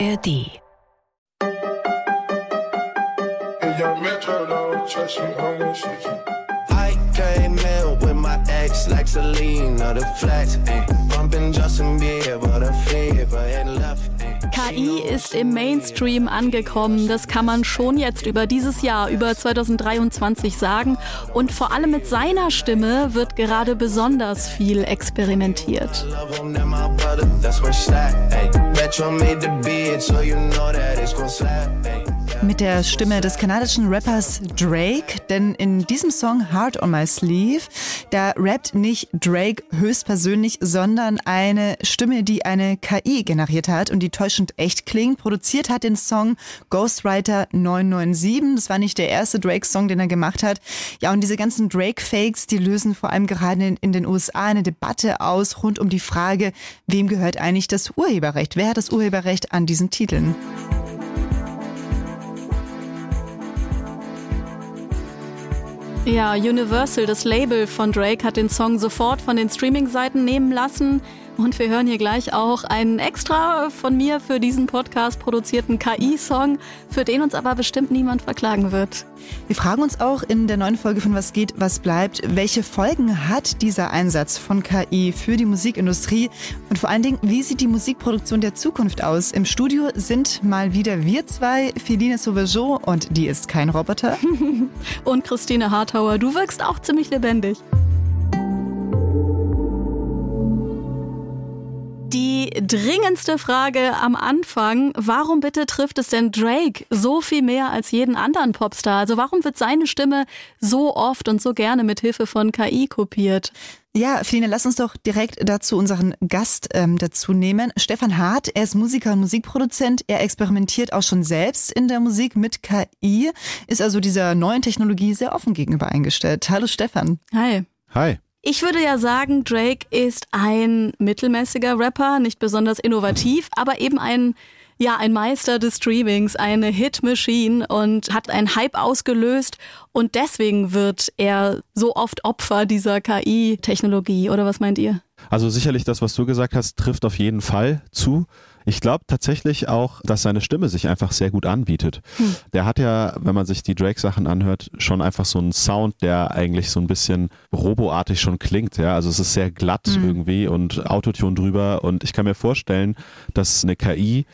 ARD. I came in with my ex like Selena, the flex, ayy. Bumping Justin Bieber, the fever and left, ayy. KI ist im Mainstream angekommen. Das kann man schon jetzt über dieses Jahr, über 2023 sagen. Und vor allem mit seiner Stimme wird gerade besonders viel experimentiert. Metro made the beat, so you know that it's gon' slap, ayy. Mit der Stimme des kanadischen Rappers Drake, denn in diesem Song Heart on My Sleeve, da rappt nicht Drake höchstpersönlich, sondern eine Stimme, die eine KI generiert hat und die täuschend echt klingt. Produziert hat den Song Ghostwriter 997. Das war nicht der erste Drake-Song, den er gemacht hat. Ja, und diese ganzen Drake-Fakes, die lösen vor allem gerade in, in den USA eine Debatte aus rund um die Frage, wem gehört eigentlich das Urheberrecht? Wer hat das Urheberrecht an diesen Titeln? Ja, Universal, das Label von Drake, hat den Song sofort von den Streaming-Seiten nehmen lassen. Und wir hören hier gleich auch einen extra von mir für diesen Podcast produzierten KI-Song, für den uns aber bestimmt niemand verklagen wird. Wir fragen uns auch in der neuen Folge von Was geht, was bleibt, welche Folgen hat dieser Einsatz von KI für die Musikindustrie und vor allen Dingen, wie sieht die Musikproduktion der Zukunft aus? Im Studio sind mal wieder wir zwei, Feline Sauvageau und die ist kein Roboter. Und Christine Hartauer, du wirkst auch ziemlich lebendig. Die dringendste Frage am Anfang, warum bitte trifft es denn Drake so viel mehr als jeden anderen Popstar? Also warum wird seine Stimme so oft und so gerne mit Hilfe von KI kopiert? Ja, Feline, lass uns doch direkt dazu unseren Gast ähm, dazu nehmen. Stefan Hart, er ist Musiker und Musikproduzent. Er experimentiert auch schon selbst in der Musik mit KI, ist also dieser neuen Technologie sehr offen gegenüber eingestellt. Hallo Stefan. Hi. Hi. Ich würde ja sagen, Drake ist ein mittelmäßiger Rapper, nicht besonders innovativ, aber eben ein ja, ein Meister des Streamings, eine Hit-Machine und hat einen Hype ausgelöst und deswegen wird er so oft Opfer dieser KI-Technologie, oder was meint ihr? Also sicherlich das, was du gesagt hast, trifft auf jeden Fall zu. Ich glaube tatsächlich auch, dass seine Stimme sich einfach sehr gut anbietet. Hm. Der hat ja, wenn man sich die Drake-Sachen anhört, schon einfach so einen Sound, der eigentlich so ein bisschen roboartig schon klingt. Ja, also es ist sehr glatt Hm. irgendwie und Autotune drüber. Und ich kann mir vorstellen, dass eine KI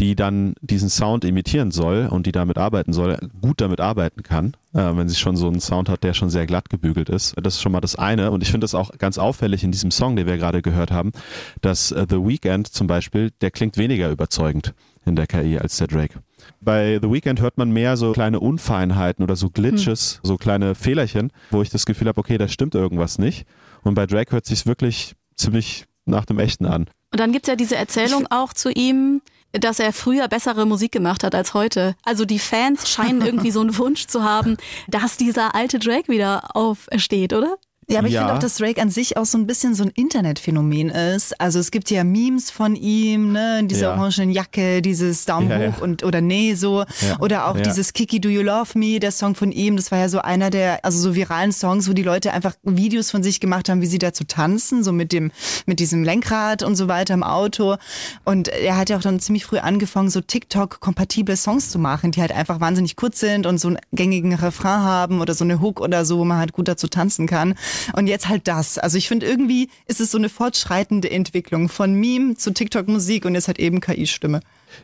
die dann diesen Sound imitieren soll und die damit arbeiten soll, gut damit arbeiten kann, äh, wenn sie schon so einen Sound hat, der schon sehr glatt gebügelt ist. Das ist schon mal das eine. Und ich finde das auch ganz auffällig in diesem Song, den wir gerade gehört haben, dass äh, The Weeknd zum Beispiel, der klingt weniger überzeugend in der KI als der Drake. Bei The Weeknd hört man mehr so kleine Unfeinheiten oder so Glitches, so kleine Fehlerchen, wo ich das Gefühl habe, okay, da stimmt irgendwas nicht. Und bei Drake hört sich wirklich ziemlich nach dem Echten an. Und dann gibt's ja diese Erzählung auch zu ihm, dass er früher bessere Musik gemacht hat als heute. Also die Fans scheinen irgendwie so einen Wunsch zu haben, dass dieser alte Drake wieder aufersteht, oder? Ja, aber ich Ja. finde auch, dass Drake an sich auch so ein bisschen so ein Internetphänomen ist. Also es gibt ja Memes von ihm, ne, in dieser Ja. orangenen Jacke, dieses Daumen Ja, hoch und oder nee so oder auch dieses Kiki Do You Love Me, der Song von ihm, das war ja so einer der also so viralen Songs, wo die Leute einfach Videos von sich gemacht haben, wie sie dazu tanzen, so mit dem mit diesem Lenkrad und so weiter im Auto und er hat ja auch dann ziemlich früh angefangen so TikTok kompatible Songs zu machen, die halt einfach wahnsinnig kurz sind und so einen gängigen Refrain haben oder so eine Hook oder so, wo man halt gut dazu tanzen kann. Und jetzt halt das. Also ich finde irgendwie ist es so eine fortschreitende Entwicklung von Meme zu TikTok-Musik und jetzt halt eben KI-Stimme.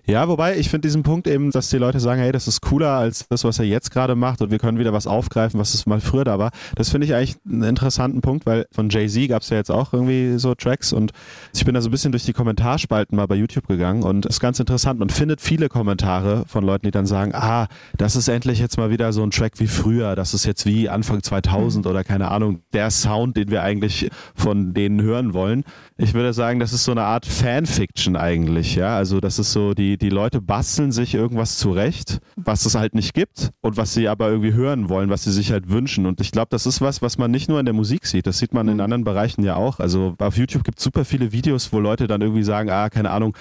Ja, wobei ich finde diesen Punkt eben, dass die Leute sagen, hey, das ist cooler als das, was er jetzt gerade macht und wir können wieder was aufgreifen, was es mal früher da war. Das finde ich eigentlich einen interessanten Punkt, weil von Jay-Z gab es ja jetzt auch irgendwie so Tracks und ich bin da so ein bisschen durch die Kommentarspalten mal bei YouTube gegangen und es ist ganz interessant. Man findet viele Kommentare von Leuten, die dann sagen, ah, das ist endlich jetzt mal wieder so ein Track wie früher, das ist jetzt wie Anfang 2000 oder keine Ahnung, der Sound, den wir eigentlich von denen hören wollen. Ich würde sagen, das ist so eine Art Fanfiction eigentlich, ja. Also das ist so, die, die Leute basteln sich irgendwas zurecht, was es halt nicht gibt und was sie aber irgendwie hören wollen, was sie sich halt wünschen. Und ich glaube, das ist was, was man nicht nur in der Musik sieht, das sieht man in anderen Bereichen ja auch. Also auf YouTube gibt es super viele Videos, wo Leute dann irgendwie sagen, ah, keine Ahnung,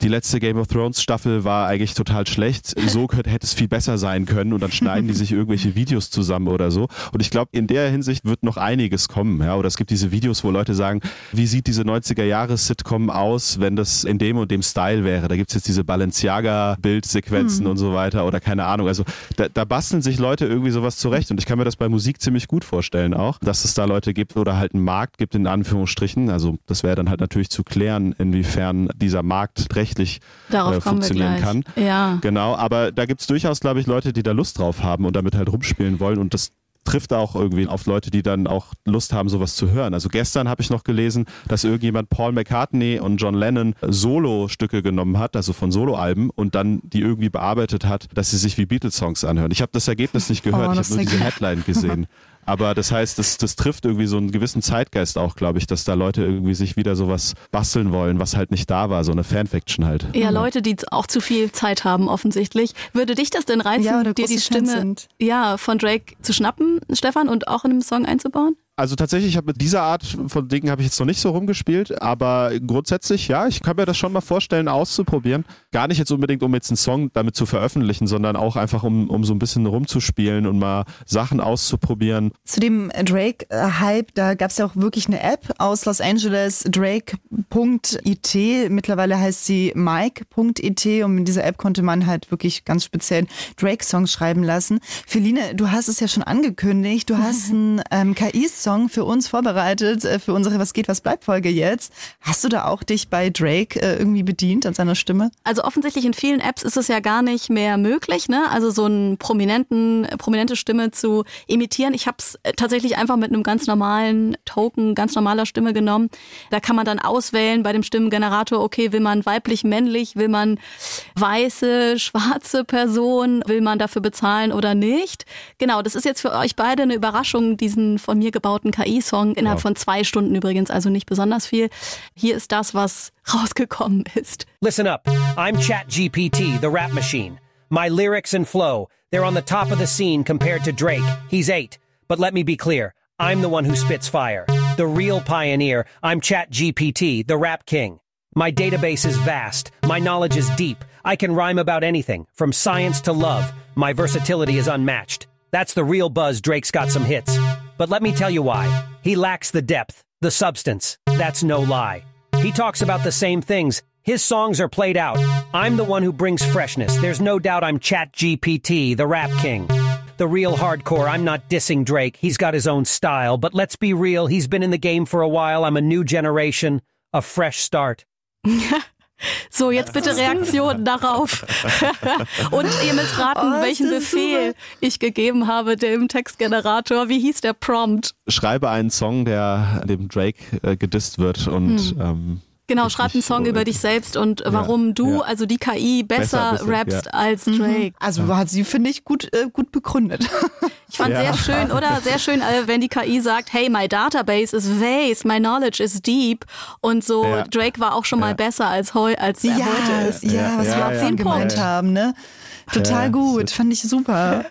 die letzte Game of Thrones Staffel war eigentlich total schlecht. So könnte, hätte es viel besser sein können und dann schneiden die sich irgendwelche Videos zusammen oder so. Und ich glaube, in der Hinsicht wird noch einiges kommen. Ja? Oder es gibt diese Videos, wo Leute sagen, wie sieht diese 90er Jahre Sitcom aus, wenn das in dem und dem Style wäre. Da gibt es jetzt diese diese Balenciaga-Bildsequenzen mhm. und so weiter oder keine Ahnung. Also da, da basteln sich Leute irgendwie sowas zurecht und ich kann mir das bei Musik ziemlich gut vorstellen auch, dass es da Leute gibt oder halt einen Markt gibt in Anführungsstrichen. Also das wäre dann halt natürlich zu klären, inwiefern dieser Markt rechtlich äh, funktionieren kann. Ja. Genau, aber da gibt es durchaus, glaube ich, Leute, die da Lust drauf haben und damit halt rumspielen wollen und das trifft auch irgendwie auf Leute, die dann auch Lust haben, sowas zu hören. Also gestern habe ich noch gelesen, dass irgendjemand Paul McCartney und John Lennon Solo-Stücke genommen hat, also von Soloalben und dann die irgendwie bearbeitet hat, dass sie sich wie Beatles-Songs anhören. Ich habe das Ergebnis nicht gehört, oh, ich habe nur diese Headline gesehen. Aber das heißt, das, das trifft irgendwie so einen gewissen Zeitgeist auch, glaube ich, dass da Leute irgendwie sich wieder sowas basteln wollen, was halt nicht da war, so eine Fanfiction halt. Ja, Leute, die auch zu viel Zeit haben, offensichtlich. Würde dich das denn reizen, ja, dir die Stimme ja, von Drake zu schnappen, Stefan, und auch in einem Song einzubauen? Also tatsächlich habe mit dieser Art von Dingen habe ich jetzt noch nicht so rumgespielt, aber grundsätzlich ja, ich kann mir das schon mal vorstellen, auszuprobieren. Gar nicht jetzt unbedingt, um jetzt einen Song damit zu veröffentlichen, sondern auch einfach, um, um so ein bisschen rumzuspielen und mal Sachen auszuprobieren. Zu dem Drake-Hype, da gab es ja auch wirklich eine App aus Los Angeles, Drake.it. Mittlerweile heißt sie Mike.it und mit dieser App konnte man halt wirklich ganz speziell Drake-Songs schreiben lassen. Feline, du hast es ja schon angekündigt, du hast einen ähm, KI-Song Song für uns vorbereitet, äh, für unsere Was geht, was bleibt Folge jetzt. Hast du da auch dich bei Drake äh, irgendwie bedient an seiner Stimme? Also offensichtlich in vielen Apps ist es ja gar nicht mehr möglich, ne? Also so einen prominenten, prominente Stimme zu imitieren. Ich habe es äh, tatsächlich einfach mit einem ganz normalen Token, ganz normaler Stimme genommen. Da kann man dann auswählen bei dem Stimmengenerator, okay, will man weiblich, männlich, will man weiße, schwarze Person, will man dafür bezahlen oder nicht? Genau, das ist jetzt für euch beide eine Überraschung, diesen von mir gebauten gebauten KI-Song innerhalb von zwei Stunden übrigens, also nicht besonders viel. Hier ist das, was rausgekommen ist. Listen up. I'm ChatGPT, the rap machine. My lyrics and flow, they're on the top of the scene compared to Drake. He's eight. But let me be clear. I'm the one who spits fire. The real pioneer. I'm ChatGPT, the rap king. My database is vast. My knowledge is deep. I can rhyme about anything, from science to love. My versatility is unmatched. That's the real buzz Drake's got some hits. But let me tell you why. He lacks the depth, the substance. That's no lie. He talks about the same things. His songs are played out. I'm the one who brings freshness. There's no doubt I'm Chat GPT, the rap king. The real hardcore, I'm not dissing Drake. He's got his own style. But let's be real, he's been in the game for a while. I'm a new generation, a fresh start. So, jetzt bitte Reaktionen darauf. Und ihr müsst raten, oh, welchen Befehl super. ich gegeben habe dem Textgenerator. Wie hieß der Prompt? Schreibe einen Song, der dem Drake äh, gedisst wird und hm. ähm, Genau, schreib einen Song über dich selbst und warum ja, du, ja. also die KI, besser, besser rappst ja. als mhm. Drake. Also hat sie, finde ich, gut, äh, gut begründet. Ich fand sehr schön, oder? Sehr schön, äh, wenn die KI sagt, hey, my database is vast, my knowledge is deep. Und so, Drake war auch schon mal besser als, heu, als er heute ist. Ja, was wir auch gemeint haben, ne? Total gut, fand ich super.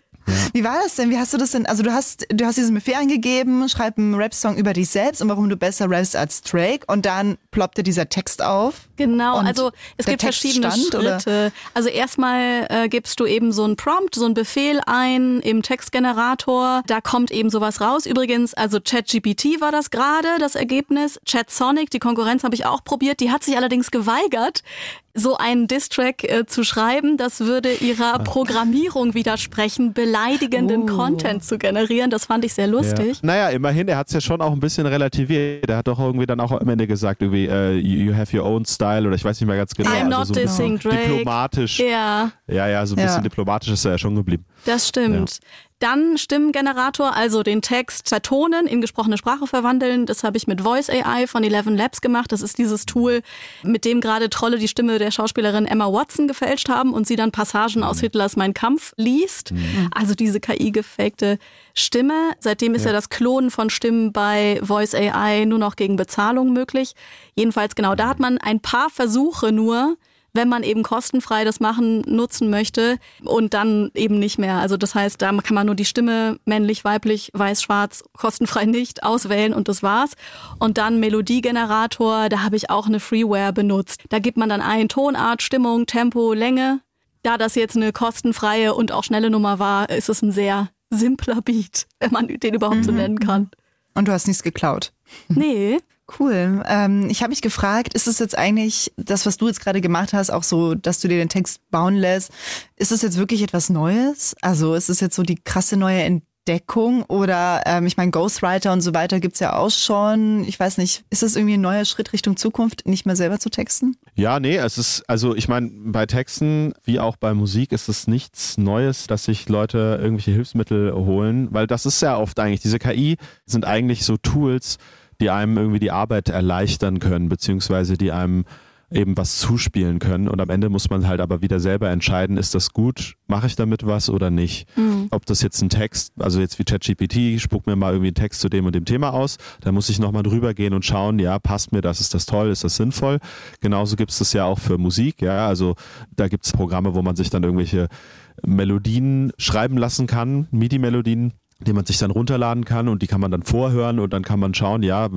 Wie war das denn? Wie hast du das denn? Also du hast, du hast diesen Befehl eingegeben, schreib einen Rap-Song über dich selbst und warum du besser rappst als Drake und dann ploppte dieser Text auf. Genau, also es gibt Text verschiedene stand, Schritte. Oder? Also erstmal äh, gibst du eben so einen Prompt, so einen Befehl ein im Textgenerator. Da kommt eben sowas raus. Übrigens, also ChatGPT war das gerade, das Ergebnis. ChatSonic, die Konkurrenz habe ich auch probiert. Die hat sich allerdings geweigert, so einen Distrack äh, zu schreiben, das würde ihrer ah. Programmierung widersprechen, beleidigenden uh. Content zu generieren. Das fand ich sehr lustig. Ja. Naja, immerhin, er hat es ja schon auch ein bisschen relativiert. Er hat doch irgendwie dann auch am Ende gesagt, irgendwie, uh, you have your own style oder ich weiß nicht mehr ganz genau. I'm also not so dissing Drake. Diplomatisch. Ja. Ja, ja, so ein bisschen diplomatisch ist er ja schon geblieben. Das stimmt. Ja. Dann Stimmengenerator, also den Text zertonen, in gesprochene Sprache verwandeln. Das habe ich mit Voice AI von Eleven Labs gemacht. Das ist dieses Tool, mit dem gerade Trolle die Stimme der Schauspielerin Emma Watson gefälscht haben und sie dann Passagen aus mhm. Hitlers Mein Kampf liest. Mhm. Also diese KI-gefakte Stimme. Seitdem ist ja. ja das Klonen von Stimmen bei Voice AI nur noch gegen Bezahlung möglich. Jedenfalls genau, da hat man ein paar Versuche nur, wenn man eben kostenfrei das machen, nutzen möchte und dann eben nicht mehr. Also das heißt, da kann man nur die Stimme männlich, weiblich, weiß, schwarz, kostenfrei nicht auswählen und das war's. Und dann Melodiegenerator, da habe ich auch eine Freeware benutzt. Da gibt man dann ein Tonart, Stimmung, Tempo, Länge. Da das jetzt eine kostenfreie und auch schnelle Nummer war, ist es ein sehr simpler Beat, wenn man den überhaupt so mhm. nennen kann. Und du hast nichts geklaut. Nee. Cool. Ähm, ich habe mich gefragt, ist es jetzt eigentlich das, was du jetzt gerade gemacht hast, auch so, dass du dir den Text bauen lässt, ist es jetzt wirklich etwas Neues? Also ist es jetzt so die krasse neue Entdeckung oder ähm, ich meine, Ghostwriter und so weiter gibt's ja auch schon. Ich weiß nicht, ist das irgendwie ein neuer Schritt Richtung Zukunft, nicht mehr selber zu texten? Ja, nee, es ist, also ich meine, bei Texten wie auch bei Musik ist es nichts Neues, dass sich Leute irgendwelche Hilfsmittel holen, weil das ist ja oft eigentlich, diese KI sind eigentlich so Tools, die einem irgendwie die Arbeit erleichtern können, beziehungsweise die einem eben was zuspielen können. Und am Ende muss man halt aber wieder selber entscheiden, ist das gut, mache ich damit was oder nicht. Mhm. Ob das jetzt ein Text, also jetzt wie ChatGPT, spuck mir mal irgendwie einen Text zu dem und dem Thema aus, da muss ich nochmal drüber gehen und schauen, ja, passt mir das, ist das toll, ist das sinnvoll. Genauso gibt es das ja auch für Musik, ja, also da gibt es Programme, wo man sich dann irgendwelche Melodien schreiben lassen kann, MIDI-Melodien die man sich dann runterladen kann und die kann man dann vorhören und dann kann man schauen, ja,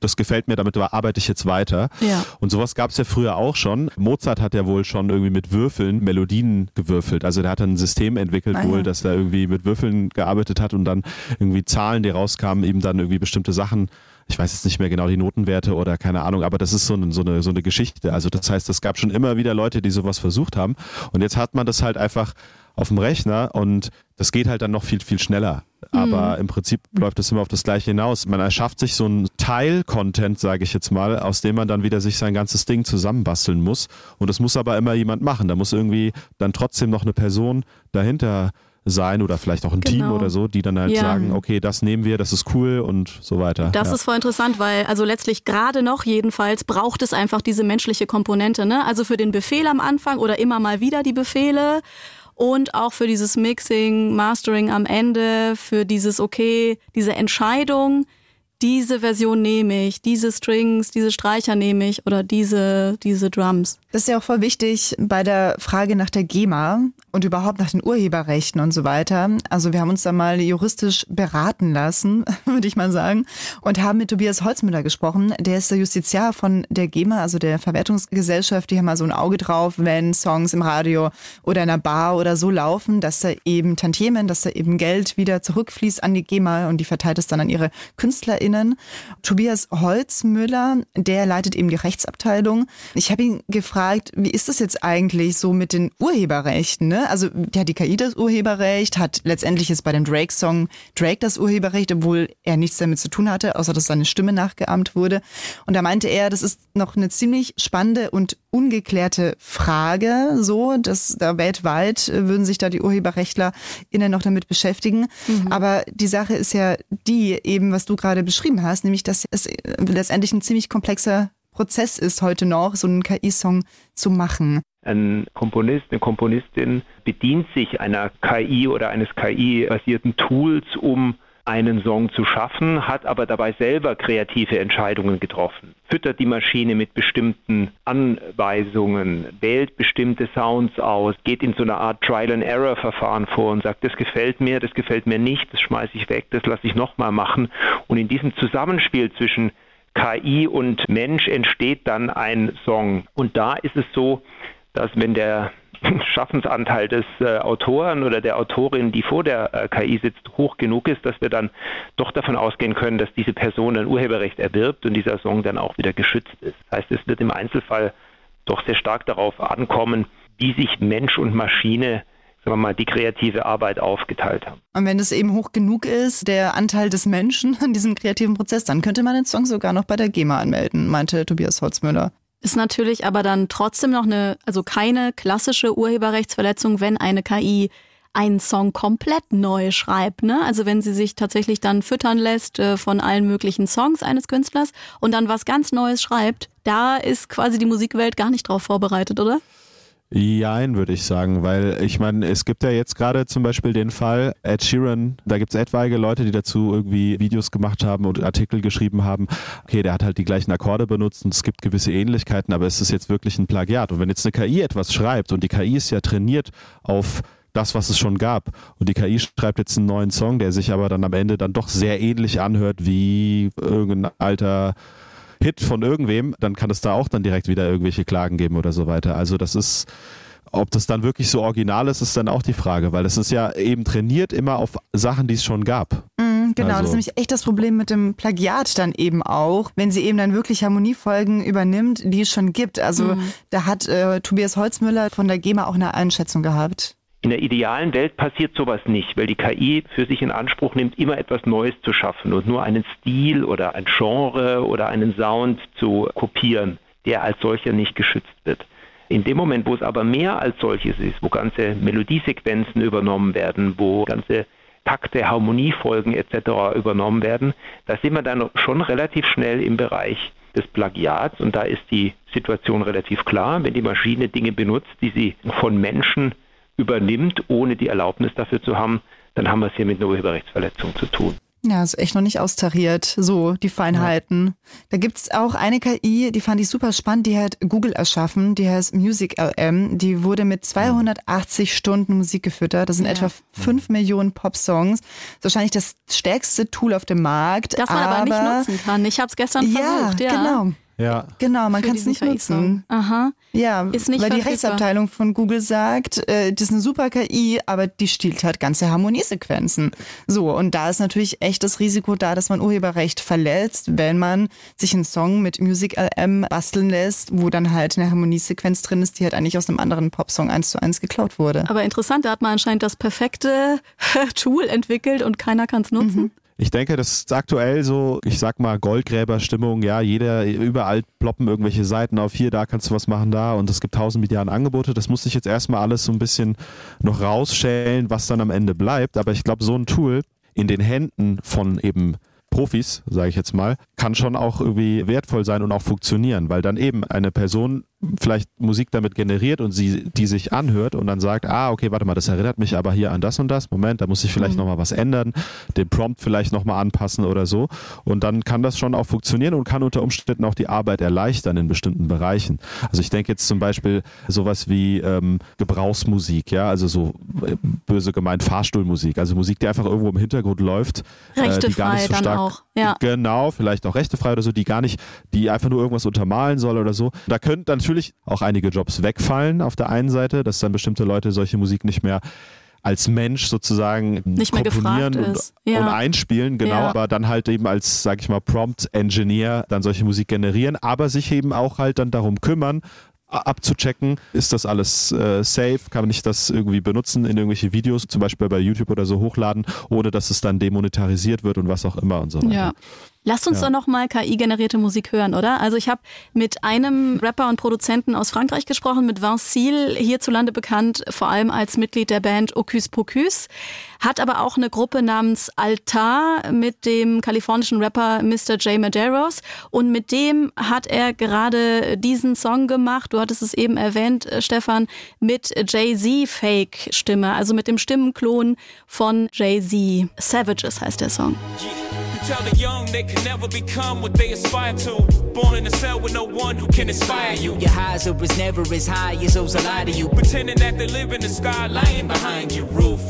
das gefällt mir, damit arbeite ich jetzt weiter. Ja. Und sowas gab es ja früher auch schon. Mozart hat ja wohl schon irgendwie mit Würfeln Melodien gewürfelt. Also der hat dann ein System entwickelt ah, wohl, ja. dass er irgendwie mit Würfeln gearbeitet hat und dann irgendwie Zahlen, die rauskamen, eben dann irgendwie bestimmte Sachen ich weiß jetzt nicht mehr genau die Notenwerte oder keine Ahnung, aber das ist so eine, so eine, so eine Geschichte. Also das heißt, es gab schon immer wieder Leute, die sowas versucht haben. Und jetzt hat man das halt einfach auf dem Rechner und das geht halt dann noch viel, viel schneller. Aber mhm. im Prinzip läuft das immer auf das Gleiche hinaus. Man erschafft sich so einen Teil-Content, sage ich jetzt mal, aus dem man dann wieder sich sein ganzes Ding zusammenbasteln muss. Und das muss aber immer jemand machen. Da muss irgendwie dann trotzdem noch eine Person dahinter sein oder vielleicht auch ein genau. Team oder so, die dann halt ja. sagen, okay, das nehmen wir, das ist cool und so weiter. Das ja. ist voll interessant, weil also letztlich gerade noch jedenfalls braucht es einfach diese menschliche Komponente, ne? Also für den Befehl am Anfang oder immer mal wieder die Befehle und auch für dieses Mixing, Mastering am Ende, für dieses okay, diese Entscheidung, diese Version nehme ich, diese Strings, diese Streicher nehme ich oder diese, diese Drums. Das ist ja auch voll wichtig bei der Frage nach der GEMA und überhaupt nach den Urheberrechten und so weiter. Also wir haben uns da mal juristisch beraten lassen, würde ich mal sagen, und haben mit Tobias Holzmüller gesprochen. Der ist der Justiziar von der GEMA, also der Verwertungsgesellschaft. Die haben mal so ein Auge drauf, wenn Songs im Radio oder in einer Bar oder so laufen, dass da eben Tantiemen, dass da eben Geld wieder zurückfließt an die GEMA und die verteilt es dann an ihre KünstlerInnen KollegInnen. Tobias Holzmüller, der leitet eben die Rechtsabteilung. Ich habe ihn gefragt, wie ist das jetzt eigentlich so mit den Urheberrechten? Ne? Also ja, die KI das Urheberrecht, hat letztendlich jetzt bei dem Drake-Song Drake das Urheberrecht, obwohl er nichts damit zu tun hatte, außer dass seine Stimme nachgeahmt wurde. Und da meinte er, das ist noch eine ziemlich spannende und ungeklärte Frage, so, dass da weltweit würden sich da die UrheberrechtlerInnen noch damit beschäftigen. Mhm. Aber die Sache ist ja die, eben was du gerade beschrieben hast, nämlich, dass es letztendlich ein ziemlich komplexer Prozess ist heute noch, so einen KI-Song zu machen. Ein Komponist, eine Komponistin bedient sich einer KI oder eines KI-basierten Tools, um einen Song zu schaffen, hat aber dabei selber kreative Entscheidungen getroffen, füttert die Maschine mit bestimmten Anweisungen, wählt bestimmte Sounds aus, geht in so eine Art Trial-and-Error-Verfahren vor und sagt, das gefällt mir, das gefällt mir nicht, das schmeiße ich weg, das lasse ich nochmal machen. Und in diesem Zusammenspiel zwischen KI und Mensch entsteht dann ein Song. Und da ist es so, dass wenn der Schaffensanteil des äh, Autoren oder der Autorin, die vor der äh, KI sitzt, hoch genug ist, dass wir dann doch davon ausgehen können, dass diese Person ein Urheberrecht erwirbt und dieser Song dann auch wieder geschützt ist. Das heißt, es wird im Einzelfall doch sehr stark darauf ankommen, wie sich Mensch und Maschine sagen wir mal, die kreative Arbeit aufgeteilt haben. Und wenn es eben hoch genug ist, der Anteil des Menschen an diesem kreativen Prozess, dann könnte man den Song sogar noch bei der GEMA anmelden, meinte Tobias Holzmüller. Ist natürlich aber dann trotzdem noch eine, also keine klassische Urheberrechtsverletzung, wenn eine KI einen Song komplett neu schreibt. Ne? Also wenn sie sich tatsächlich dann füttern lässt äh, von allen möglichen Songs eines Künstlers und dann was ganz Neues schreibt, da ist quasi die Musikwelt gar nicht drauf vorbereitet, oder? Jein, würde ich sagen, weil ich meine, es gibt ja jetzt gerade zum Beispiel den Fall Ed Sheeran, da gibt es etwaige Leute, die dazu irgendwie Videos gemacht haben und Artikel geschrieben haben, okay, der hat halt die gleichen Akkorde benutzt und es gibt gewisse Ähnlichkeiten, aber es ist jetzt wirklich ein Plagiat. Und wenn jetzt eine KI etwas schreibt und die KI ist ja trainiert auf das, was es schon gab. Und die KI schreibt jetzt einen neuen Song, der sich aber dann am Ende dann doch sehr ähnlich anhört wie irgendein alter Hit von irgendwem, dann kann es da auch dann direkt wieder irgendwelche Klagen geben oder so weiter. Also das ist, ob das dann wirklich so original ist, ist dann auch die Frage, weil es ist ja eben trainiert immer auf Sachen, die es schon gab. Mhm genau, Also- das ist nämlich echt das Problem mit dem Plagiat dann eben auch, wenn sie eben dann wirklich Harmoniefolgen übernimmt, die es schon gibt. Also da hat äh, Tobias Holzmüller von der GEMA auch eine Einschätzung gehabt. In der idealen Welt passiert sowas nicht, weil die KI für sich in Anspruch nimmt, immer etwas Neues zu schaffen und nur einen Stil oder ein Genre oder einen Sound zu kopieren, der als solcher nicht geschützt wird. In dem Moment, wo es aber mehr als solches ist, wo ganze Melodiesequenzen übernommen werden, wo ganze Takte, Harmoniefolgen etc. übernommen werden, da sind wir dann schon relativ schnell im Bereich des Plagiats und da ist die Situation relativ klar. Wenn die Maschine Dinge benutzt, die sie von Menschen übernimmt, ohne die Erlaubnis dafür zu haben, dann haben wir es hier mit einer Urheberrechtsverletzung zu tun. Ja, ist echt noch nicht austariert, so die Feinheiten. Da gibt's auch eine KI, die fand ich super spannend, die hat Google erschaffen, die heißt Music LM. Die wurde mit 280 Stunden Musik gefüttert. Das sind etwa 5 Millionen Pop-Songs. Ist Wahrscheinlich das stärkste Tool auf dem Markt. Das man aber, nicht nutzen kann. Ich habe es gestern ja, versucht. Ja, genau. Ja. Genau, man kann es nicht nutzen. Aha. Ja, Ist nicht weil die verfügbar. Rechtsabteilung von Google sagt, äh, das ist eine super KI, aber die stiehlt halt ganze Harmoniesequenzen. So, und da ist natürlich echt das Risiko da, dass man Urheberrecht verletzt, wenn man sich einen Song mit Music LM basteln lässt, wo dann halt eine Harmoniesequenz drin ist, die halt eigentlich aus einem anderen Popsong eins zu eins geklaut wurde. Aber interessant, da hat man anscheinend das perfekte Tool entwickelt und keiner kann es nutzen. Ich denke, das ist aktuell so, ich sag mal, Goldgräberstimmung, ja, jeder, überall ploppen irgendwelche Seiten auf, hier, da kannst du was machen, da und es gibt tausend Milliarden Angebote. Das muss sich jetzt erstmal alles so ein bisschen noch rausschälen, was dann am Ende bleibt. Aber ich glaube, so ein Tool in den Händen von eben Profis, sage ich jetzt mal, kann schon auch irgendwie wertvoll sein und auch funktionieren, weil dann eben eine Person vielleicht Musik damit generiert und sie die sich anhört und dann sagt, ah, okay, warte mal, das erinnert mich aber hier an das und das. Moment, da muss ich vielleicht noch mal was ändern, den Prompt vielleicht noch mal anpassen oder so und dann kann das schon auch funktionieren und kann unter Umständen auch die Arbeit erleichtern in bestimmten Bereichen. Also ich denke jetzt zum Beispiel sowas wie ähm, Gebrauchsmusik, ja, also so äh, böse gemeint Fahrstuhlmusik, also Musik, die einfach irgendwo im Hintergrund läuft, äh, die gar nicht so dann stark auch. Ja. Genau, vielleicht auch rechtefrei oder so, die gar nicht, die einfach nur irgendwas untermalen soll oder so. Da können natürlich auch einige Jobs wegfallen auf der einen Seite, dass dann bestimmte Leute solche Musik nicht mehr als Mensch sozusagen Nicht mehr komponieren und. Ja. und einspielen, genau, Ja. aber dann halt eben als, sag ich mal, Prompt-Engineer dann solche Musik generieren, aber sich eben auch halt dann darum kümmern, abzuchecken, ist das alles äh, safe, kann ich das irgendwie benutzen in irgendwelche Videos, zum Beispiel bei YouTube oder so hochladen, ohne dass es dann demonetarisiert wird und was auch immer und so weiter. Ja. Lasst uns Ja. doch nochmal KI-generierte Musik hören, oder? Also ich habe mit einem Rapper und Produzenten aus Frankreich gesprochen, mit Vincil, hierzulande bekannt, vor allem als Mitglied der Band Ocus Pocus, hat aber auch eine Gruppe namens Altar mit dem kalifornischen Rapper Mr. J. Medeiros und mit dem hat er gerade diesen Song gemacht, du hattest es eben erwähnt, äh, Stefan, mit Jay-Z-Fake-Stimme, also mit dem Stimmenklon von Jay-Z. Savages heißt der Song. You tell the young they can never become what they aspire to. Born in a cell with no one who can inspire you. Your highs are as never as high as those that lie to you. Pretending that they live in the sky, lying behind your roof.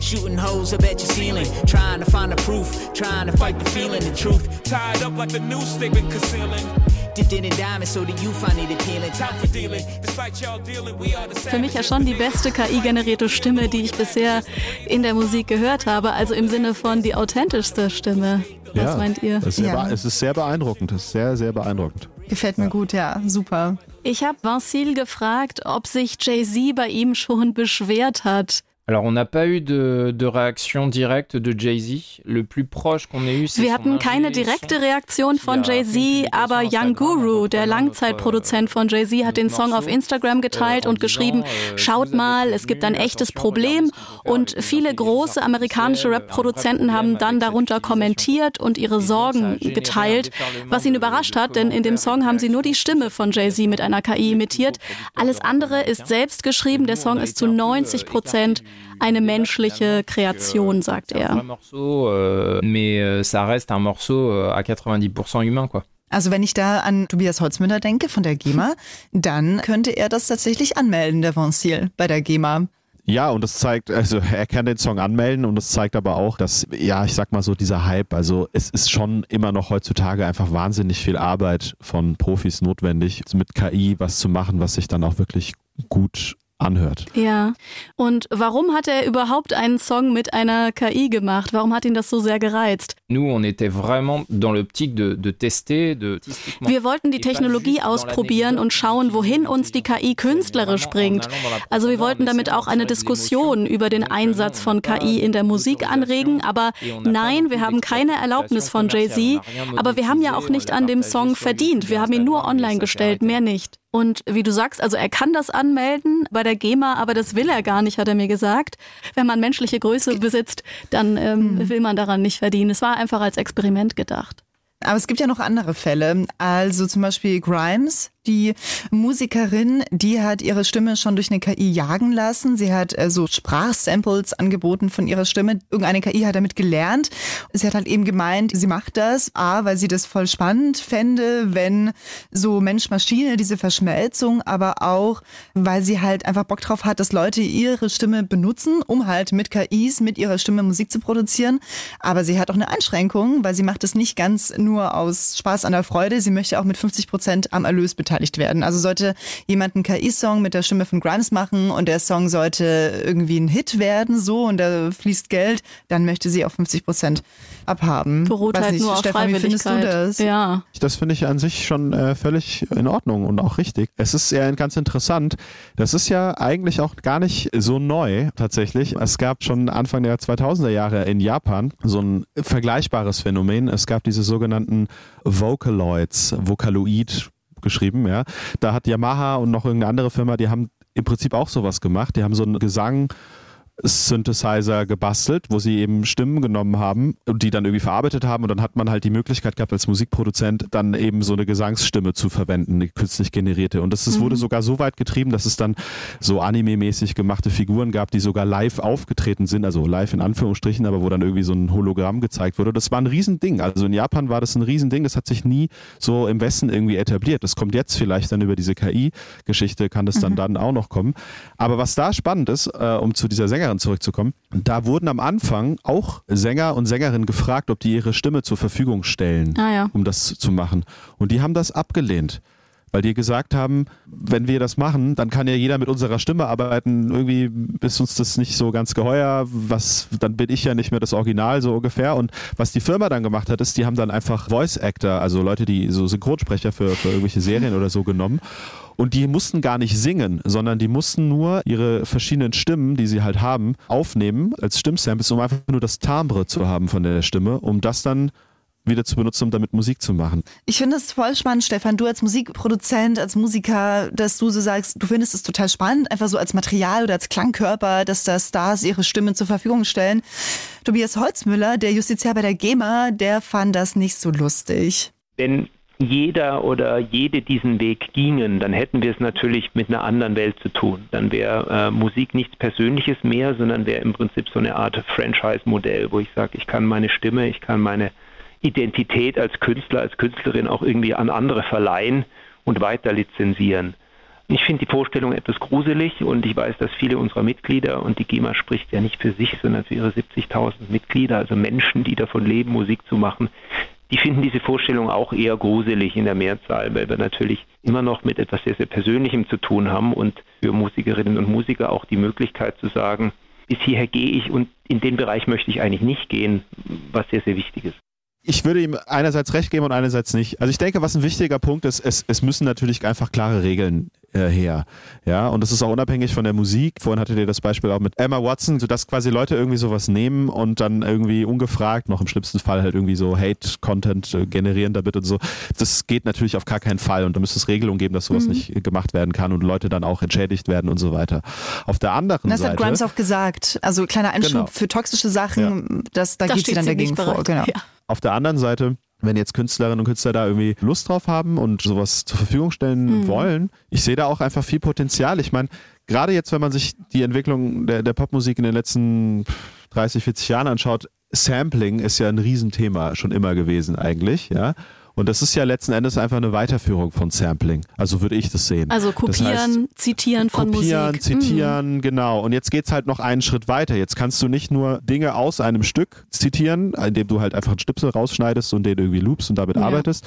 Shooting holes up at your ceiling, trying to find the proof, trying to fight the feeling, the truth. Tied up like the news they've been concealing. Dipped in in diamonds so that you find it appealing. Time for dealing. Despite y'all dealing, we are the Für mich ja schon die beste KI-generierte Stimme, die ich bisher in der Musik gehört habe. Also im Sinne von die authentischste Stimme. Was Ja, meint ihr? Es ist, sehr Ja. es ist sehr beeindruckend, es ist sehr, sehr beeindruckend. Gefällt mir gut, ja, super. Ich habe Vincil gefragt, ob sich Jay-Z bei ihm schon beschwert hat. Wir hatten keine direkte. Reaktion von Ja, Jay-Z, aber Young Guru, der Langzeitproduzent von Jay-Z, hat den Song auf Instagram geteilt äh, und en geschrieben, äh, schaut mal, es gibt ein echtes Problem. Und viele große amerikanische Rap-Produzenten haben dann darunter kommentiert und ihre Sorgen geteilt, was ihn überrascht hat, denn in dem Song haben sie nur die. Stimme von Jay-Z mit einer KI imitiert. Alles andere ist selbst geschrieben, der Song ist zu 90 Prozent eine menschliche Kreation, sagt er. vrai morceau, euh, mais euh, ça reste un morceau euh, à 90% humain, quoi. Also wenn ich da an Tobias Holzmüller denke von der GEMA, dann könnte er das tatsächlich anmelden, der Vincil, bei der GEMA. Ja, und das zeigt, also er kann den Song anmelden und es zeigt aber auch, dass, ja, ich sag mal so, dieser Hype, also es ist schon immer noch heutzutage einfach wahnsinnig viel Arbeit von Profis notwendig, mit KI was zu machen, was sich dann auch wirklich gut anhört. Ja. Und warum hat er überhaupt einen Song mit einer KI gemacht? Warum hat ihn das so sehr gereizt? Wir wollten die Technologie ausprobieren und schauen, wohin uns die KI künstlerisch bringt. Also wir wollten damit auch eine Diskussion über den Einsatz von KI in der Musik anregen. Aber nein, wir haben keine Erlaubnis von Jay-Z. Aber wir haben ja auch nicht an dem Song verdient. Wir haben ihn nur online gestellt, mehr nicht. Und wie du sagst, also er kann das anmelden bei der GEMA, aber das will er gar nicht, hat er mir gesagt. Wenn man menschliche Größe besitzt, dann ähm, will man daran nicht verdienen. Es war einfach als Experiment gedacht. Aber es gibt ja noch andere Fälle. Also zum Beispiel Grimes, die Musikerin, die hat ihre Stimme schon durch eine KI jagen lassen. Sie hat äh, so Sprachsamples angeboten von ihrer Stimme. Irgendeine KI hat damit gelernt. Sie hat halt eben gemeint, sie macht das, A, weil sie das voll spannend fände, wenn so Mensch-Maschine, diese Verschmelzung, aber auch, weil sie halt einfach Bock drauf hat, dass Leute ihre Stimme benutzen, um halt mit KIs, mit ihrer Stimme Musik zu produzieren. Aber sie hat auch eine Einschränkung, weil sie macht es nicht ganz nur aus Spaß an der Freude. Sie möchte auch mit 50 Prozent am Erlös beteiligt werden. Also sollte jemand einen KI-Song mit der Stimme von Grimes machen und der Song sollte irgendwie ein Hit werden, so und da fließt Geld, dann möchte sie auch 50 Prozent abhaben. Beruht Weiß halt nicht, nur auf Stefan, wie findest du Freiwilligkeit. das? Ja. Das finde ich an sich schon äh, völlig in Ordnung und auch richtig. Es ist ja ganz interessant. Das ist ja eigentlich auch gar nicht so neu tatsächlich. Es gab schon Anfang der 2000er Jahre in Japan so ein vergleichbares Phänomen. Es gab diese sogenannten Vocaloids, Vocaloid geschrieben, ja. Da hat Yamaha und noch irgendeine andere Firma, die haben im Prinzip auch sowas gemacht. Die haben so einen Gesang Synthesizer gebastelt, wo sie eben Stimmen genommen haben und die dann irgendwie verarbeitet haben und dann hat man halt die Möglichkeit gehabt als Musikproduzent dann eben so eine Gesangsstimme zu verwenden, eine künstlich generierte und das, das wurde sogar so weit getrieben, dass es dann so anime-mäßig gemachte Figuren gab, die sogar live aufgetreten sind, also live in Anführungsstrichen, aber wo dann irgendwie so ein Hologramm gezeigt wurde. Das war ein Riesending. Also in Japan war das ein Riesending, das hat sich nie so im Westen irgendwie etabliert. Das kommt jetzt vielleicht dann über diese KI-Geschichte, kann das dann dann auch noch kommen. Aber was da spannend ist, äh, um zu dieser Sängerin zurückzukommen, da wurden am Anfang auch Sänger und Sängerinnen gefragt, ob die ihre Stimme zur Verfügung stellen, Ah ja. um das zu machen. Und die haben das abgelehnt. Weil die gesagt haben, wenn wir das machen, dann kann ja jeder mit unserer Stimme arbeiten. Irgendwie ist uns das nicht so ganz geheuer. Was, dann bin ich ja nicht mehr das Original, so ungefähr. Und was die Firma dann gemacht hat, ist, die haben dann einfach Voice Actor, also Leute, die so Synchronsprecher für, für irgendwelche Serien oder so genommen. Und die mussten gar nicht singen, sondern die mussten nur ihre verschiedenen Stimmen, die sie halt haben, aufnehmen als Stimmsamples, um einfach nur das Timbre zu haben von der Stimme, um das dann wieder zu benutzen, um damit Musik zu machen. Ich finde es voll spannend, Stefan, du als Musikproduzent, als Musiker, dass du so sagst, du findest es total spannend, einfach so als Material oder als Klangkörper, dass da Stars ihre Stimmen zur Verfügung stellen. Tobias Holzmüller, der Justiziar bei der GEMA, der fand das nicht so lustig. Wenn jeder oder jede diesen Weg gingen, dann hätten wir es natürlich mit einer anderen Welt zu tun. Dann wäre äh, Musik nichts Persönliches mehr, sondern wäre im Prinzip so eine Art Franchise-Modell, wo ich sage, ich kann meine Stimme, ich kann meine Identität als Künstler, als Künstlerin auch irgendwie an andere verleihen und weiter lizenzieren. Ich finde die Vorstellung etwas gruselig und ich weiß, dass viele unserer Mitglieder, und die GEMA spricht ja nicht für sich, sondern für ihre 70.000 Mitglieder, also Menschen, die davon leben, Musik zu machen, die finden diese Vorstellung auch eher gruselig in der Mehrzahl, weil wir natürlich immer noch mit etwas sehr, sehr Persönlichem zu tun haben und für Musikerinnen und Musiker auch die Möglichkeit zu sagen, bis hierher gehe ich und in den Bereich möchte ich eigentlich nicht gehen, was sehr, sehr wichtig ist. Ich würde ihm einerseits recht geben und einerseits nicht. Also ich denke, was ein wichtiger Punkt ist, es, es müssen natürlich einfach klare Regeln äh, her. Ja, und das ist auch unabhängig von der Musik. Vorhin hattet ihr das Beispiel auch mit Emma Watson, sodass quasi Leute irgendwie sowas nehmen und dann irgendwie ungefragt, noch im schlimmsten Fall halt irgendwie so Hate-Content äh, generieren damit und so. Das geht natürlich auf gar keinen Fall und da müsste es Regelungen geben, dass sowas Mhm. nicht gemacht werden kann und Leute dann auch entschädigt werden und so weiter. Auf der anderen Das hat Seite. Grimes auch gesagt. Also kleiner Einschub Genau. für toxische Sachen, das, da, Da geht sie dann dagegen vor. Genau. Ja. Auf der anderen Seite, wenn jetzt Künstlerinnen und Künstler da irgendwie Lust drauf haben und sowas zur Verfügung stellen wollen, ich sehe da auch einfach viel Potenzial. Ich meine, gerade jetzt, wenn man sich die Entwicklung der, der Popmusik in den letzten 30, 40 Jahren anschaut, Sampling ist ja ein Riesenthema schon immer gewesen eigentlich, ja. Und das ist ja letzten Endes einfach eine Weiterführung von Sampling. Also würde ich das sehen. Also Das kopieren, heißt, zitieren von kopieren, Musik. Mhm. zitieren, genau. Und jetzt geht's halt noch einen Schritt weiter. Jetzt kannst du nicht nur Dinge aus einem Stück zitieren, indem du halt einfach einen Schnipsel rausschneidest und den irgendwie loopst und damit Ja. arbeitest,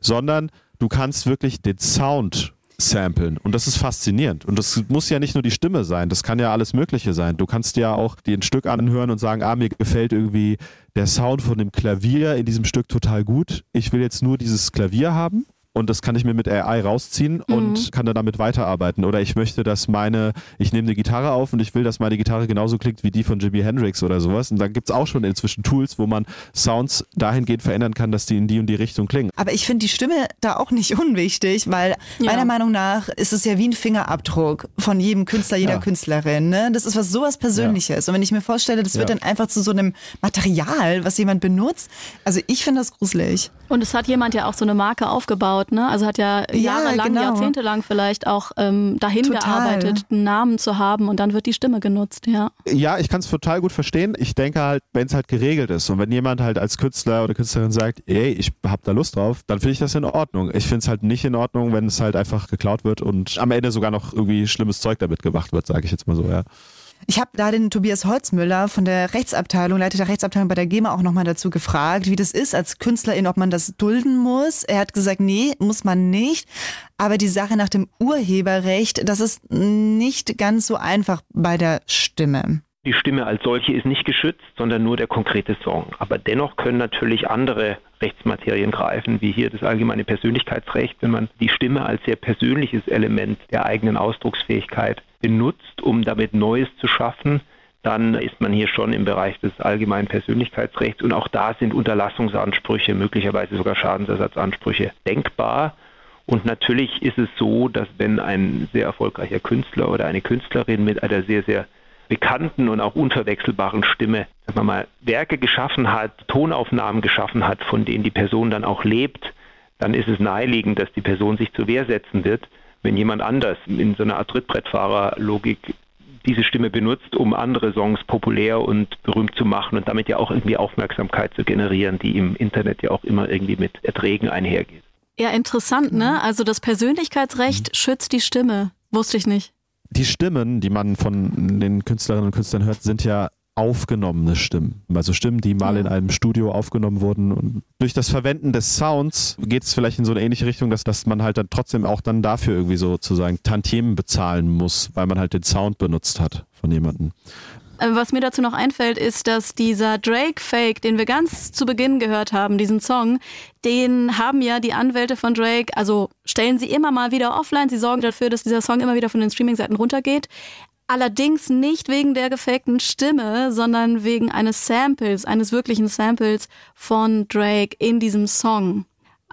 sondern du kannst wirklich den Sound samplen. Und das ist faszinierend. Und das muss ja nicht nur die Stimme sein, das kann ja alles Mögliche sein. Du kannst ja auch dir ein Stück anhören und sagen, ah, mir gefällt irgendwie der Sound von dem Klavier in diesem Stück total gut. Ich will jetzt nur dieses Klavier haben und das kann ich mir mit AI rausziehen Mhm. und kann dann damit weiterarbeiten. Oder ich möchte, dass meine, ich nehme eine Gitarre auf und ich will, dass meine Gitarre genauso klingt wie die von Jimi Hendrix oder sowas. Und dann gibt's auch schon inzwischen Tools, wo man Sounds dahingehend verändern kann, dass die in die und die Richtung klingen. Aber ich finde die Stimme da auch nicht unwichtig, weil Ja. meiner Meinung nach ist es ja wie ein Fingerabdruck von jedem Künstler, jeder Ja. Künstlerin. Ne? Das ist was sowas Persönliches. Und wenn ich mir vorstelle, das wird Ja. dann einfach zu so einem Material, was jemand benutzt, also ich finde das gruselig. Und es hat jemand ja auch so eine Marke aufgebaut, ne? Also hat ja Ja, jahrelang, genau. jahrzehntelang vielleicht auch ähm, dahin Total. gearbeitet, einen Namen zu haben und dann wird die Stimme genutzt, ja. Ja, ich kann es total gut verstehen. Ich denke halt, wenn es halt geregelt ist und wenn jemand halt als Künstler oder Künstlerin sagt, ey, ich hab da Lust drauf, dann finde ich das in Ordnung. Ich finde es halt nicht in Ordnung, wenn es halt einfach geklaut wird und am Ende sogar noch irgendwie schlimmes Zeug damit gemacht wird, sage ich jetzt mal so, ja. Ich habe da den Tobias Holzmüller von der Rechtsabteilung, Leiter der Rechtsabteilung bei der GEMA auch nochmal dazu gefragt, wie das ist als Künstlerin, ob man das dulden muss. Er hat gesagt, nee, muss man nicht. Aber die Sache nach dem Urheberrecht, das ist nicht ganz so einfach bei der Stimme. Die Stimme als solche ist nicht geschützt, sondern nur der konkrete Song. Aber dennoch können natürlich andere Rechtsmaterien greifen, wie hier das allgemeine Persönlichkeitsrecht, wenn man die Stimme als sehr persönliches Element der eigenen Ausdrucksfähigkeit benutzt, um damit Neues zu schaffen, dann ist man hier schon im Bereich des allgemeinen Persönlichkeitsrechts und auch da sind Unterlassungsansprüche, möglicherweise sogar Schadensersatzansprüche denkbar. Und natürlich ist es so, dass wenn ein sehr erfolgreicher Künstler oder eine Künstlerin mit einer sehr, sehr bekannten und auch unverwechselbaren Stimme, sagen wir mal, Werke geschaffen hat, Tonaufnahmen geschaffen hat, von denen die Person dann auch lebt, dann ist es naheliegend, dass die Person sich zur Wehr setzen wird, wenn jemand anders in so einer Art Trittbrettfahrer-Logik diese Stimme benutzt, um andere Songs populär und berühmt zu machen und damit ja auch irgendwie Aufmerksamkeit zu generieren, die im Internet ja auch immer irgendwie mit Erträgen einhergeht. Ja, interessant, ne? Also das Persönlichkeitsrecht schützt die Stimme. Wusste ich nicht. Die Stimmen, die man von den Künstlerinnen und Künstlern hört, sind ja aufgenommene Stimmen. Also Stimmen, die mal Ja. in einem Studio aufgenommen wurden. Und durch das Verwenden des Sounds geht es vielleicht in so eine ähnliche Richtung, dass, dass man halt dann trotzdem auch dann dafür irgendwie sozusagen Tantiemen bezahlen muss, weil man halt den Sound benutzt hat von jemandem. Äh, Was mir dazu noch einfällt, ist, dass dieser Drake-Fake, den wir ganz zu Beginn gehört haben, diesen Song, den haben ja die Anwälte von Drake, also stellen sie immer mal wieder offline. Sie sorgen dafür, dass dieser Song immer wieder von den Streaming-Seiten runtergeht. Allerdings nicht wegen der gefakten Stimme, sondern wegen eines Samples, eines wirklichen Samples von Drake in diesem Song.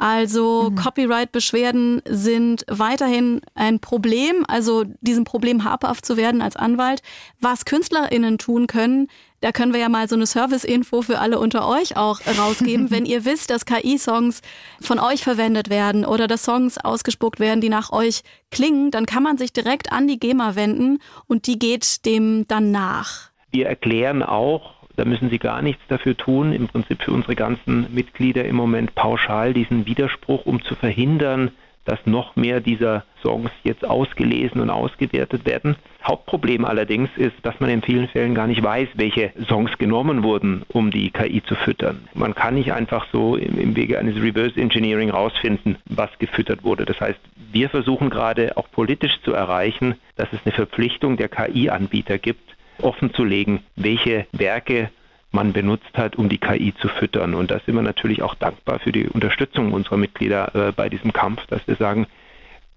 Also Copyright-Beschwerden sind weiterhin ein Problem, also diesem Problem habhaft zu werden als Anwalt. Was KünstlerInnen tun können, da können wir ja mal so eine Service-Info für alle unter euch auch rausgeben. Wenn ihr wisst, dass KI-Songs von euch verwendet werden oder dass Songs ausgespuckt werden, die nach euch klingen, dann kann man sich direkt an die GEMA wenden und die geht dem dann nach. Wir erklären auch, da müssen Sie gar nichts dafür tun, im Prinzip für unsere ganzen Mitglieder im Moment pauschal diesen Widerspruch, um zu verhindern, dass noch mehr dieser Songs jetzt ausgelesen und ausgewertet werden. Hauptproblem allerdings ist, dass man in vielen Fällen gar nicht weiß, welche Songs genommen wurden, um die KI zu füttern. Man kann nicht einfach so im, Wege eines Reverse Engineering rausfinden, was gefüttert wurde. Das heißt, wir versuchen gerade auch politisch zu erreichen, dass es eine Verpflichtung der KI-Anbieter gibt, offenzulegen, welche Werke man benutzt hat, um die KI zu füttern. Und da sind wir natürlich auch dankbar für die Unterstützung unserer Mitglieder äh, bei diesem Kampf, dass wir sagen,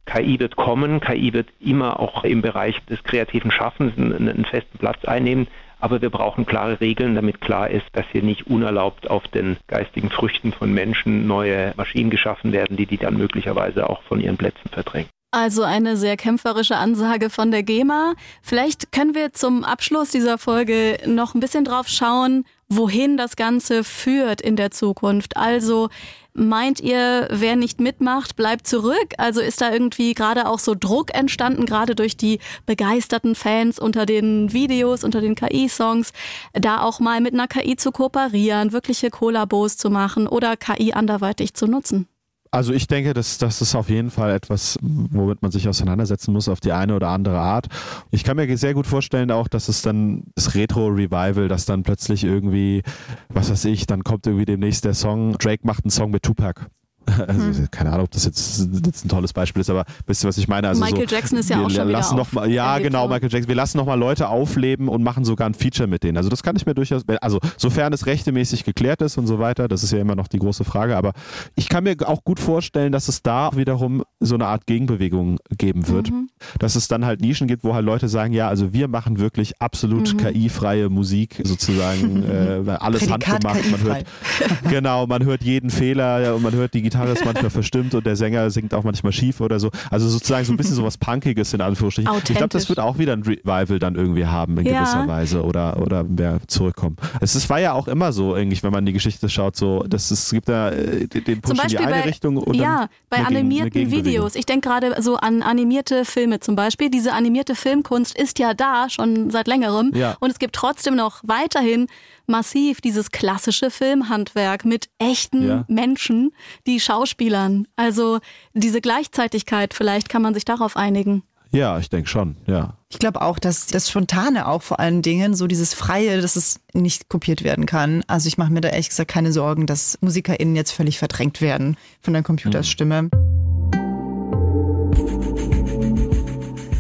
KI wird kommen, KI wird immer auch im Bereich des kreativen Schaffens einen, einen festen Platz einnehmen, aber wir brauchen klare Regeln, damit klar ist, dass hier nicht unerlaubt auf den geistigen Früchten von Menschen neue Maschinen geschaffen werden, die die dann möglicherweise auch von ihren Plätzen verdrängen. Also eine sehr kämpferische Ansage von der GEMA. Vielleicht können wir zum Abschluss dieser Folge noch ein bisschen drauf schauen, wohin das Ganze führt in der Zukunft. Also meint ihr, wer nicht mitmacht, bleibt zurück? Also ist da irgendwie gerade auch so Druck entstanden, gerade durch die begeisterten Fans unter den Videos, unter den KI-Songs, da auch mal mit einer KI zu kooperieren, wirkliche Kollabos zu machen oder KI anderweitig zu nutzen? Also ich denke, dass das ist auf jeden Fall etwas, womit man sich auseinandersetzen muss auf die eine oder andere Art. Ich kann mir sehr gut vorstellen auch, dass es dann das Retro-Revival, dass dann plötzlich irgendwie, was weiß ich, dann kommt irgendwie demnächst der Song, Drake macht einen Song mit Tupac Also, keine Ahnung, ob das jetzt, jetzt ein tolles Beispiel ist, aber wisst ihr, was ich meine? Also Michael so, Jackson ist ja auch schon wieder lassen noch mal, Ja, genau. Michael Jackson. Wir lassen nochmal Leute aufleben und machen sogar ein Feature mit denen. Also das kann ich mir durchaus, also sofern es rechtemäßig geklärt ist und so weiter, das ist ja immer noch die große Frage, aber ich kann mir auch gut vorstellen, dass es da wiederum so eine Art Gegenbewegung geben wird, Mhm. dass es dann halt Nischen gibt, wo halt Leute sagen, ja, also wir machen wirklich absolut Mhm. KI-freie Musik, sozusagen äh, alles Prädikat handgemacht. Man hört, genau, man hört jeden Fehler und man hört, die Gitarre ist manchmal verstimmt und der Sänger singt auch manchmal schief oder so. Also sozusagen so ein bisschen sowas Punkiges in Anführungsstrichen. Ich glaube, das wird auch wieder ein Revival dann irgendwie haben in Ja. gewisser Weise oder, oder mehr zurückkommen. Es ist, war ja auch immer so, eigentlich, wenn man die Geschichte schaut, so, dass es gibt da äh, den Push in die eine bei, Richtung und ja, bei animierten. Videos. Ich denke gerade so an animierte Filme zum Beispiel. Diese animierte Filmkunst ist ja da schon seit längerem. Ja. Und es gibt trotzdem noch weiterhin massiv dieses klassische Filmhandwerk mit echten Ja. Menschen, die Schauspielern. Also diese Gleichzeitigkeit, vielleicht kann man sich darauf einigen. Ja, ich denke schon, ja. Ich glaube auch, dass das Spontane auch vor allen Dingen, so dieses Freie, dass es nicht kopiert werden kann. Also ich mache mir da ehrlich gesagt keine Sorgen, dass MusikerInnen jetzt völlig verdrängt werden von der Computerstimme.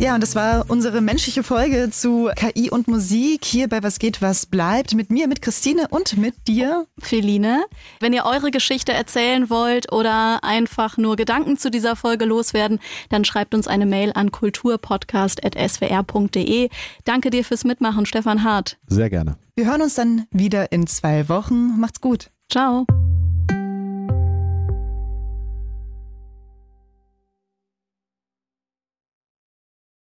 Ja, und das war unsere menschliche Folge zu KI und Musik hier bei Was geht, was bleibt. Mit mir, mit Christine und mit dir. Feline. Wenn ihr eure Geschichte erzählen wollt oder einfach nur Gedanken zu dieser Folge loswerden, dann schreibt uns eine Mail an kulturpodcast.swr.de. Danke dir fürs Mitmachen, Stefan Hart. Sehr gerne. Wir hören uns dann wieder in zwei Wochen. Macht's gut. Ciao.